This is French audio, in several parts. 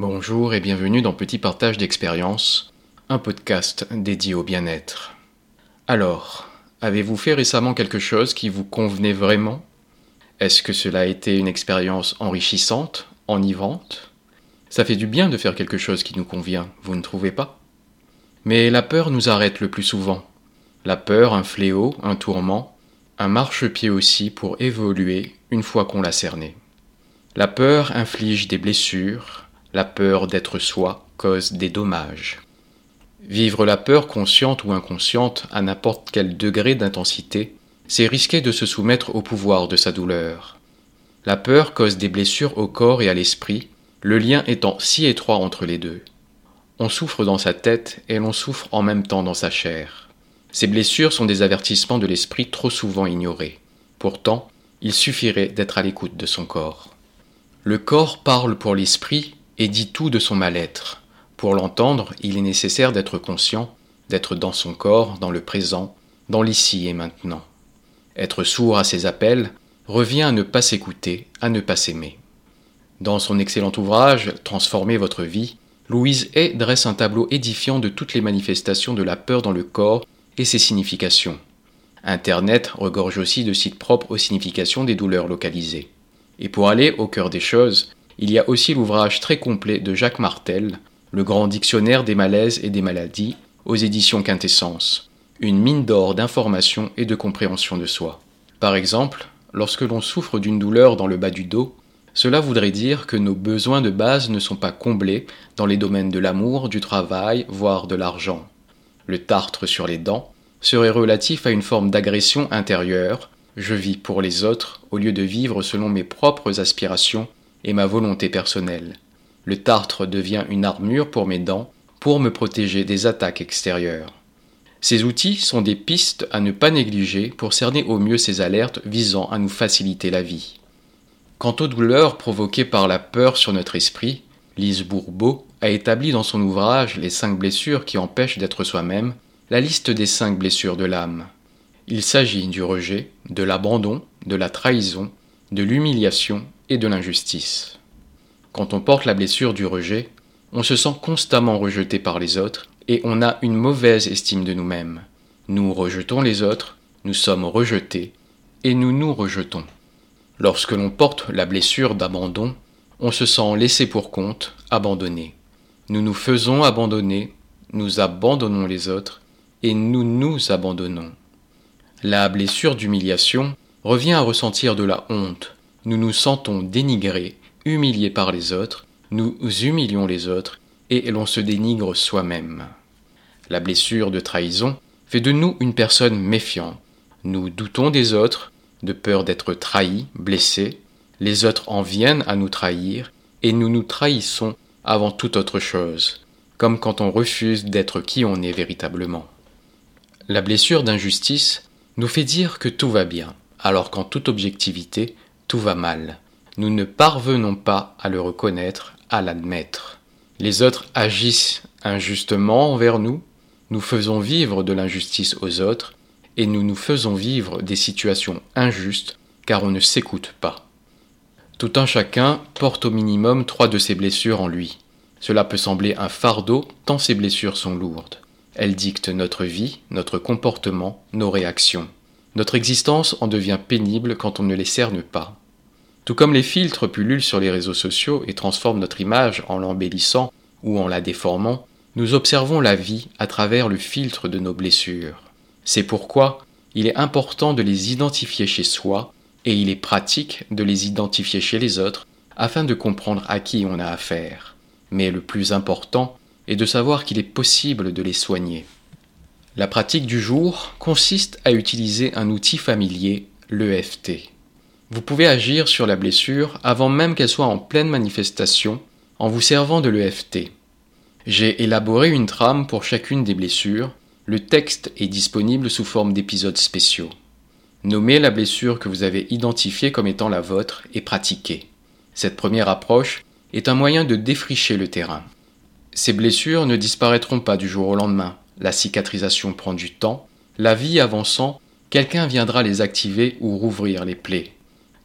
Bonjour et bienvenue dans Petit Partage d'expérience, un podcast dédié au bien-être. Alors, avez-vous fait récemment quelque chose qui vous convenait vraiment? Est-ce que cela a été une expérience enrichissante, enivrante? Ça fait du bien de faire quelque chose qui nous convient, vous ne trouvez pas? Mais la peur nous arrête le plus souvent. La peur, un fléau, un tourment, un marchepied aussi pour évoluer une fois qu'on l'a cerné. La peur inflige des blessures, la peur d'être soi cause des dommages. Vivre la peur consciente ou inconsciente à n'importe quel degré d'intensité, c'est risquer de se soumettre au pouvoir de sa douleur. La peur cause des blessures au corps et à l'esprit, le lien étant si étroit entre les deux. On souffre dans sa tête et l'on souffre en même temps dans sa chair. Ces blessures sont des avertissements de l'esprit trop souvent ignorés. Pourtant, il suffirait d'être à l'écoute de son corps. Le corps parle pour l'esprit et dit tout de son mal-être. Pour l'entendre, il est nécessaire d'être conscient, d'être dans son corps, dans le présent, dans l'ici et maintenant. Être sourd à ses appels revient à ne pas s'écouter, à ne pas s'aimer. Dans son excellent ouvrage Transformer votre vie, Louise Hay dresse un tableau édifiant de toutes les manifestations de la peur dans le corps et ses significations. Internet regorge aussi de sites propres aux significations des douleurs localisées. Et pour aller au cœur des choses, il y a aussi l'ouvrage très complet de Jacques Martel, Le grand dictionnaire des malaises et des maladies, aux éditions Quintessence, une mine d'or d'information et de compréhension de soi. Par exemple, lorsque l'on souffre d'une douleur dans le bas du dos, cela voudrait dire que nos besoins de base ne sont pas comblés dans les domaines de l'amour, du travail, voire de l'argent. Le tartre sur les dents serait relatif à une forme d'agression intérieure, je vis pour les autres au lieu de vivre selon mes propres aspirations et ma volonté personnelle. Le tartre devient une armure pour mes dents, pour me protéger des attaques extérieures. Ces outils sont des pistes à ne pas négliger pour cerner au mieux ces alertes visant à nous faciliter la vie. Quant aux douleurs provoquées par la peur sur notre esprit, Lise Bourbeau a établi dans son ouvrage Les cinq blessures qui empêchent d'être soi-même la liste des cinq blessures de l'âme. Il s'agit du rejet, de l'abandon, de la trahison, de l'humiliation et de l'injustice. Quand on porte la blessure du rejet, on se sent constamment rejeté par les autres et on a une mauvaise estime de nous-mêmes. Nous rejetons les autres, nous sommes rejetés et nous nous rejetons. Lorsque l'on porte la blessure d'abandon, on se sent laissé pour compte, abandonné. Nous nous faisons abandonner, nous abandonnons les autres et nous nous abandonnons. La blessure d'humiliation revient à ressentir de la honte, nous nous sentons dénigrés, humiliés par les autres, nous humilions les autres, et l'on se dénigre soi-même. La blessure de trahison fait de nous une personne méfiante. Nous doutons des autres, de peur d'être trahis, blessés. Les autres en viennent à nous trahir, et nous nous trahissons avant toute autre chose, comme quand on refuse d'être qui on est véritablement. La blessure d'injustice nous fait dire que tout va bien, alors qu'en toute objectivité, tout va mal. Nous ne parvenons pas à le reconnaître, à l'admettre. Les autres agissent injustement envers nous, nous faisons vivre de l'injustice aux autres, et nous nous faisons vivre des situations injustes car on ne s'écoute pas. Tout un chacun porte au minimum trois de ces blessures en lui. Cela peut sembler un fardeau tant ces blessures sont lourdes. Elles dictent notre vie, notre comportement, nos réactions. Notre existence en devient pénible quand on ne les cerne pas. Tout comme les filtres pullulent sur les réseaux sociaux et transforment notre image en l'embellissant ou en la déformant, nous observons la vie à travers le filtre de nos blessures. C'est pourquoi il est important de les identifier chez soi et il est pratique de les identifier chez les autres afin de comprendre à qui on a affaire. Mais le plus important est de savoir qu'il est possible de les soigner. La pratique du jour consiste à utiliser un outil familier, l'EFT. Vous pouvez agir sur la blessure avant même qu'elle soit en pleine manifestation en vous servant de l'EFT. J'ai élaboré une trame pour chacune des blessures. Le texte est disponible sous forme d'épisodes spéciaux. Nommez la blessure que vous avez identifiée comme étant la vôtre et pratiquez. Cette première approche est un moyen de défricher le terrain. Ces blessures ne disparaîtront pas du jour au lendemain. La cicatrisation prend du temps. La vie avançant, quelqu'un viendra les activer ou rouvrir les plaies.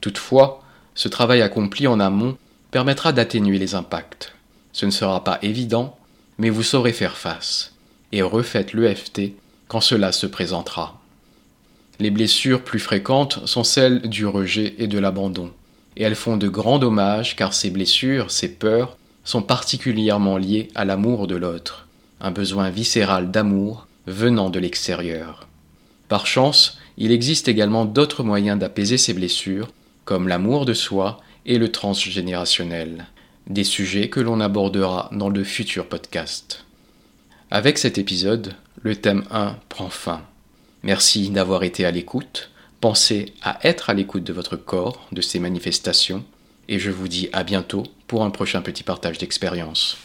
Toutefois, ce travail accompli en amont permettra d'atténuer les impacts. Ce ne sera pas évident, mais vous saurez faire face. Et refaites l'EFT quand cela se présentera. Les blessures plus fréquentes sont celles du rejet et de l'abandon. Et elles font de grands dommages car ces blessures, ces peurs, sont particulièrement liées à l'amour de l'autre, un besoin viscéral d'amour venant de l'extérieur. Par chance, il existe également d'autres moyens d'apaiser ces blessures, comme l'amour de soi et le transgénérationnel, des sujets que l'on abordera dans le futur podcast. Avec cet épisode, le thème 1 prend fin. Merci d'avoir été à l'écoute. Pensez à être à l'écoute de votre corps, de ses manifestations, et je vous dis à bientôt pour un prochain petit partage d'expérience.